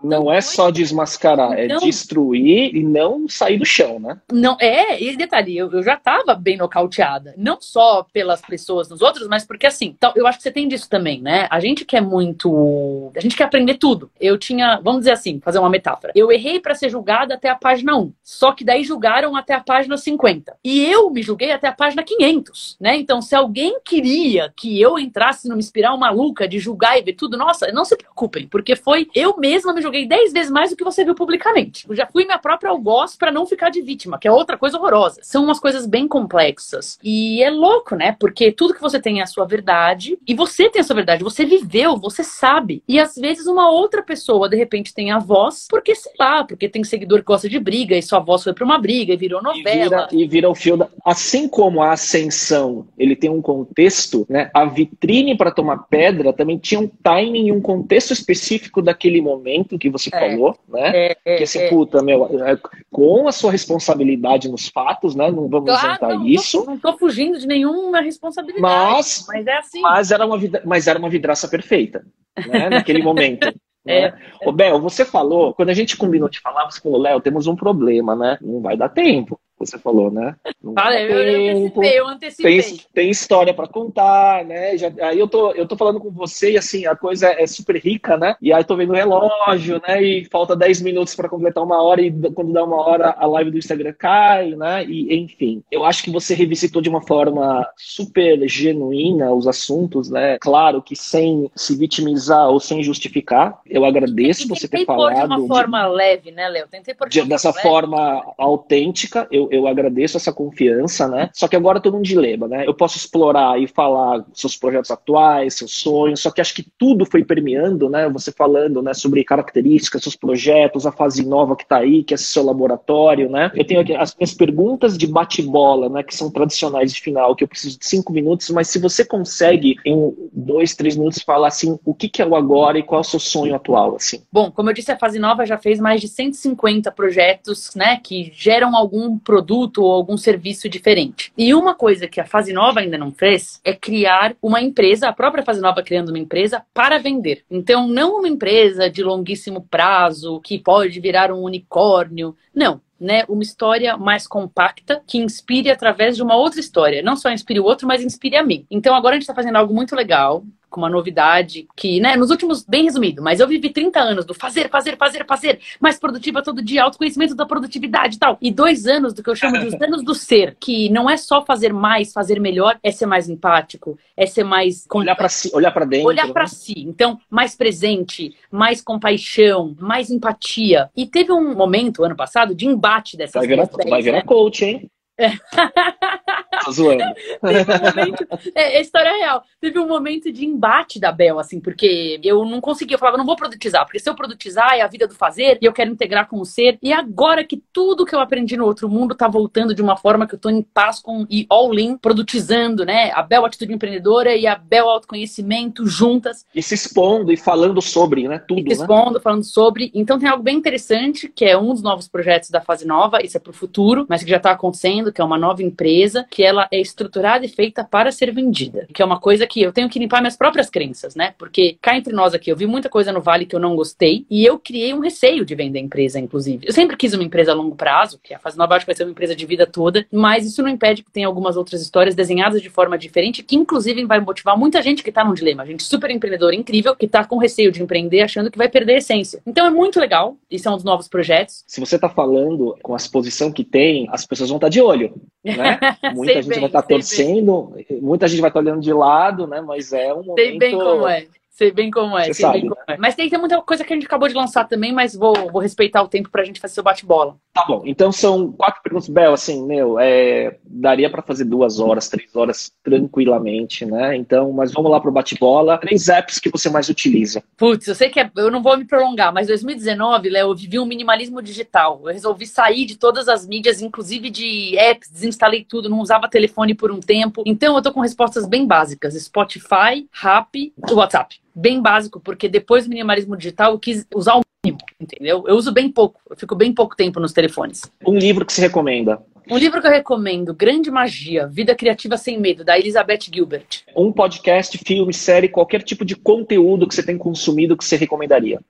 Não é só desmascarar, é destruir e não sair do chão, né? Não, é, e detalhe, eu, eu já tava bem nocauteada. Não só pelas pessoas nos outros, mas porque assim, então, eu acho que você tem disso também, né? A gente quer muito. A gente quer aprender tudo. Eu tinha, vamos dizer assim, fazer uma metáfora. Eu errei para ser julgada até a página 1. Só que daí julgaram até a página 50. E eu me julguei até a página 500, né? Então, se alguém queria que eu entrasse numa espiral maluca de julgar e ver tudo, nossa, não se preocupem, porque foi eu mesma me julguei 10 vezes mais do que você viu publicamente. Eu já fui minha própria algoz para não ficar de vítima, que é outra coisa horrorosa. São umas coisas bem complexas. E é louco, né? Porque tudo que você tem é a sua verdade, e você tem a sua verdade, você viveu, você sabe. E às vezes uma outra pessoa, de repente, tem a voz, porque sei lá, porque tem seguidor que gosta de briga, e sua voz foi pra uma briga, e virou novela. E vira, e vira o fio da... Assim como a ascensão, ele tem um contexto, né? A vitrine para tomar pedra também tinha um timing e um contexto específico daquele momento que você é, falou, né? É, é, que assim, é. puta, meu, é, com a sua responsabilidade nos fatos, né? Não vamos claro, inventar não, isso. Não tô fugindo de nenhuma responsabilidade. Mas, mas é assim. Mas era uma, mas era uma vidraça perfeita, né? Naquele momento. Né? É. Ô, Bel, você falou, quando a gente combinou de falar, você falou, Léo, temos um problema, né? Não vai dar tempo você falou, né? Fala, eu, eu, antecipei, eu antecipei. Tem, tem história para contar, né? Já, aí eu tô, eu tô falando com você e assim, a coisa é super rica, né? E aí tô vendo o relógio, né? E falta 10 minutos para completar uma hora e quando dá uma hora a live do Instagram cai, né? E enfim, eu acho que você revisitou de uma forma super genuína os assuntos, né? Claro que sem se vitimizar ou sem justificar. Eu agradeço você ter falado. de uma forma leve, né, Léo? Tentei pôr de, dessa forma leve. autêntica. Eu, eu agradeço essa confiança, né? Só que agora eu tô num dilema, né? Eu posso explorar e falar seus projetos atuais, seus sonhos, só que acho que tudo foi permeando, né? Você falando, né, sobre características, seus projetos, a fase nova que tá aí, que é seu laboratório, né? Eu tenho aqui as minhas perguntas de bate-bola, né, que são tradicionais de final, que eu preciso de cinco minutos, mas se você consegue em dois, três minutos falar assim, o que, que é o agora e qual é o seu sonho atual, assim? Bom, como eu disse, a fase nova já fez mais de 150 projetos, né, que geram algum produto produto ou algum serviço diferente. E uma coisa que a Fase Nova ainda não fez é criar uma empresa, a própria Fase Nova criando uma empresa para vender. Então, não uma empresa de longuíssimo prazo que pode virar um unicórnio. Não, né, uma história mais compacta que inspire através de uma outra história. Não só inspire o outro, mas inspire a mim. Então agora a gente está fazendo algo muito legal, com uma novidade que, né, nos últimos, bem resumido, mas eu vivi 30 anos do fazer, fazer, fazer, fazer, mais produtiva todo dia, autoconhecimento da produtividade e tal. E dois anos do que eu chamo de os anos do ser, que não é só fazer mais, fazer melhor, é ser mais empático, é ser mais. Olhar para si, olhar para dentro. Olhar para né? si. Então, mais presente, mais compaixão, mais empatia. E teve um momento, ano passado, de embate dessas Vai virar, vai virar né? coach, hein? Tô zoando. um momento, é, é, história real. Teve um momento de embate da Bel, assim, porque eu não conseguia, eu falava, não vou produtizar, porque se eu produtizar é a vida do fazer e eu quero integrar com o ser. E agora que tudo que eu aprendi no outro mundo tá voltando de uma forma que eu tô em paz com e all-in, produtizando, né? A Bel Atitude Empreendedora e a Bel Autoconhecimento juntas. E se expondo e falando sobre, né? Tudo. E se né? expondo, né? falando sobre. Então tem algo bem interessante, que é um dos novos projetos da fase nova, isso é pro futuro, mas que já tá acontecendo, que é uma nova empresa, que ela é estruturada e feita para ser vendida. Que é uma coisa que eu tenho que limpar minhas próprias crenças, né? Porque cá entre nós aqui, eu vi muita coisa no Vale que eu não gostei e eu criei um receio de vender a empresa, inclusive. Eu sempre quis uma empresa a longo prazo, que a Fase Nova acho que vai ser uma empresa de vida toda, mas isso não impede que tenha algumas outras histórias desenhadas de forma diferente, que inclusive vai motivar muita gente que está num dilema. Gente super empreendedora, incrível, que está com receio de empreender, achando que vai perder a essência. Então é muito legal, isso é um dos novos projetos. Se você está falando com a exposição que tem, as pessoas vão estar tá de olho, né? Muita gente bem, vai estar tá torcendo, bem. muita gente vai estar tá olhando de lado, né? Mas é um momento. Sei bem como é. Sei bem como é, sei bem como é. Mas tem, tem muita coisa que a gente acabou de lançar também, mas vou, vou respeitar o tempo pra gente fazer seu bate-bola. Tá bom, então são quatro perguntas, Bel, assim, meu, é, daria para fazer duas horas, três horas tranquilamente, né? Então, mas vamos lá pro bate-bola. Três apps que você mais utiliza. Putz, eu sei que é, eu não vou me prolongar, mas 2019, Léo, eu vivi um minimalismo digital. Eu resolvi sair de todas as mídias, inclusive de apps, desinstalei tudo, não usava telefone por um tempo. Então, eu tô com respostas bem básicas: Spotify, Rap, WhatsApp bem básico, porque depois do minimalismo digital eu quis usar o mínimo, entendeu? Eu uso bem pouco, eu fico bem pouco tempo nos telefones. Um livro que se recomenda. Um livro que eu recomendo, Grande Magia, Vida Criativa Sem Medo, da Elizabeth Gilbert. Um podcast, filme, série, qualquer tipo de conteúdo que você tem consumido que você recomendaria.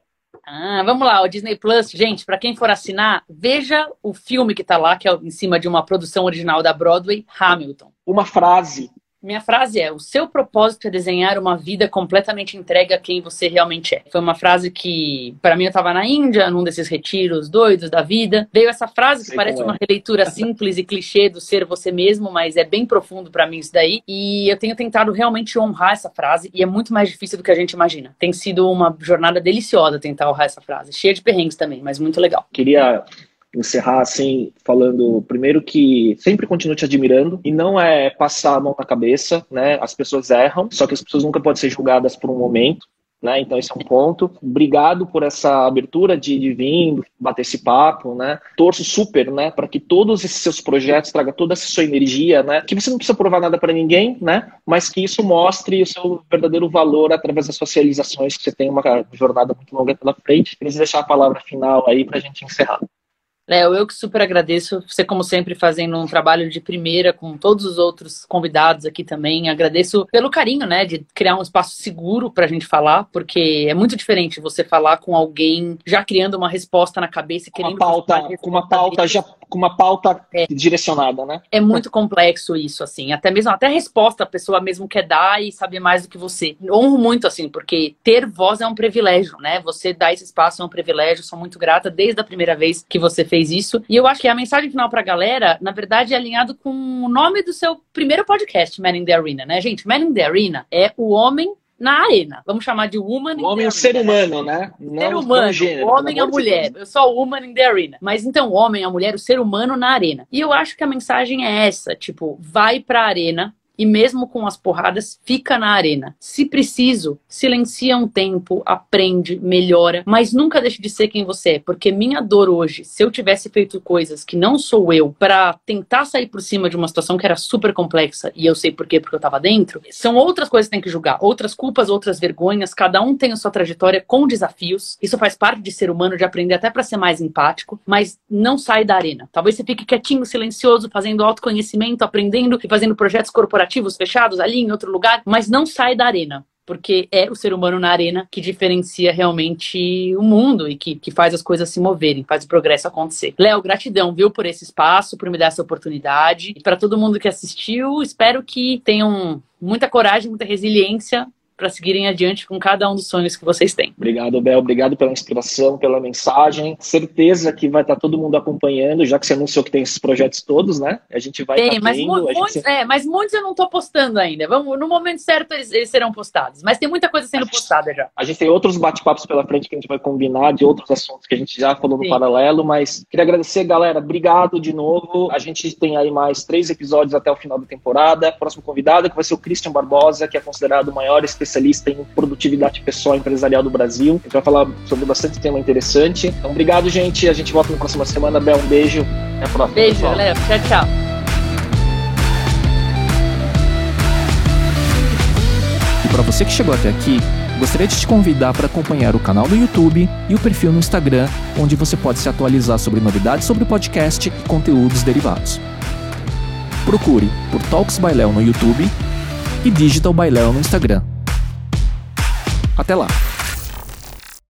Ah, vamos lá, o Disney Plus, gente, para quem for assinar, veja o filme que tá lá, que é em cima de uma produção original da Broadway, Hamilton. Uma frase minha frase é: o seu propósito é desenhar uma vida completamente entregue a quem você realmente é. Foi uma frase que, para mim, eu estava na Índia, num desses retiros doidos da vida. Veio essa frase que Sei parece é. uma releitura simples e clichê do ser você mesmo, mas é bem profundo para mim isso daí. E eu tenho tentado realmente honrar essa frase e é muito mais difícil do que a gente imagina. Tem sido uma jornada deliciosa tentar honrar essa frase, cheia de perrengues também, mas muito legal. Queria encerrar assim falando primeiro que sempre continuo te admirando e não é passar a mão na cabeça, né? As pessoas erram, só que as pessoas nunca podem ser julgadas por um momento. Né? Então esse é um ponto. Obrigado por essa abertura de, de vir, bater esse papo, né? Torço super, né, para que todos esses seus projetos traga toda essa sua energia, né? Que você não precisa provar nada para ninguém, né? Mas que isso mostre o seu verdadeiro valor através das suas realizações, que você tem uma jornada muito longa pela frente. Queria deixar a palavra final aí para a gente encerrar. Léo, eu que super agradeço. Você, como sempre, fazendo um trabalho de primeira com todos os outros convidados aqui também. Agradeço pelo carinho, né, de criar um espaço seguro para a gente falar, porque é muito diferente você falar com alguém já criando uma resposta na cabeça e querendo. Uma pauta, com uma pauta já com uma pauta é. direcionada, né? É muito complexo isso, assim. Até mesmo, até a resposta a pessoa mesmo quer dar e saber mais do que você. Honro muito, assim, porque ter voz é um privilégio, né? Você dar esse espaço é um privilégio. Sou muito grata desde a primeira vez que você fez isso. E eu acho que a mensagem final pra galera, na verdade, é alinhado com o nome do seu primeiro podcast, Man in the Arena, né, gente? Man in the Arena é o homem na arena. Vamos chamar de woman o homem é o ser humano, né? Não, ser humano, gênero, homem a mulher. Eu sou woman in the arena. Mas então, o homem, a mulher, o ser humano na arena. E eu acho que a mensagem é essa, tipo, vai pra arena, e mesmo com as porradas, fica na arena. Se preciso, silencia um tempo, aprende, melhora, mas nunca deixe de ser quem você é, porque minha dor hoje, se eu tivesse feito coisas que não sou eu para tentar sair por cima de uma situação que era super complexa, e eu sei por quê, porque eu tava dentro, são outras coisas que tem que julgar, outras culpas, outras vergonhas, cada um tem a sua trajetória com desafios. Isso faz parte de ser humano, de aprender até para ser mais empático, mas não sai da arena. Talvez você fique quietinho, silencioso, fazendo autoconhecimento, aprendendo e fazendo projetos corporativos fechados ali em outro lugar, mas não sai da arena porque é o ser humano na arena que diferencia realmente o mundo e que, que faz as coisas se moverem, faz o progresso acontecer. Léo, gratidão, viu, por esse espaço, por me dar essa oportunidade. E para todo mundo que assistiu, espero que tenham muita coragem, muita resiliência para seguirem adiante com cada um dos sonhos que vocês têm. Obrigado, Bel. Obrigado pela inspiração, pela mensagem. Certeza que vai estar tá todo mundo acompanhando, já que você anunciou que tem esses projetos todos, né? A gente vai Tem, tá mas, vendo, muitos, gente... é, mas muitos eu não estou postando ainda. Vamos, no momento certo eles, eles, serão postados. Mas tem muita coisa sendo gente, postada já. A gente tem outros bate-papos pela frente que a gente vai combinar de outros assuntos que a gente já falou no Sim. paralelo, mas queria agradecer, galera. Obrigado de novo. A gente tem aí mais três episódios até o final da temporada. Próximo convidado que vai ser o Christian Barbosa, que é considerado o maior especialista em produtividade pessoal empresarial do Brasil. A gente vai falar sobre bastante tema interessante. Então, obrigado, gente. A gente volta na próxima semana. Bel, um beijo. Até a próxima. Beijo, galera. Tchau, tchau. E para você que chegou até aqui, gostaria de te convidar para acompanhar o canal do YouTube e o perfil no Instagram, onde você pode se atualizar sobre novidades sobre o podcast e conteúdos derivados. Procure por Talks by Léo no YouTube e Digital by Léo no Instagram. Até lá!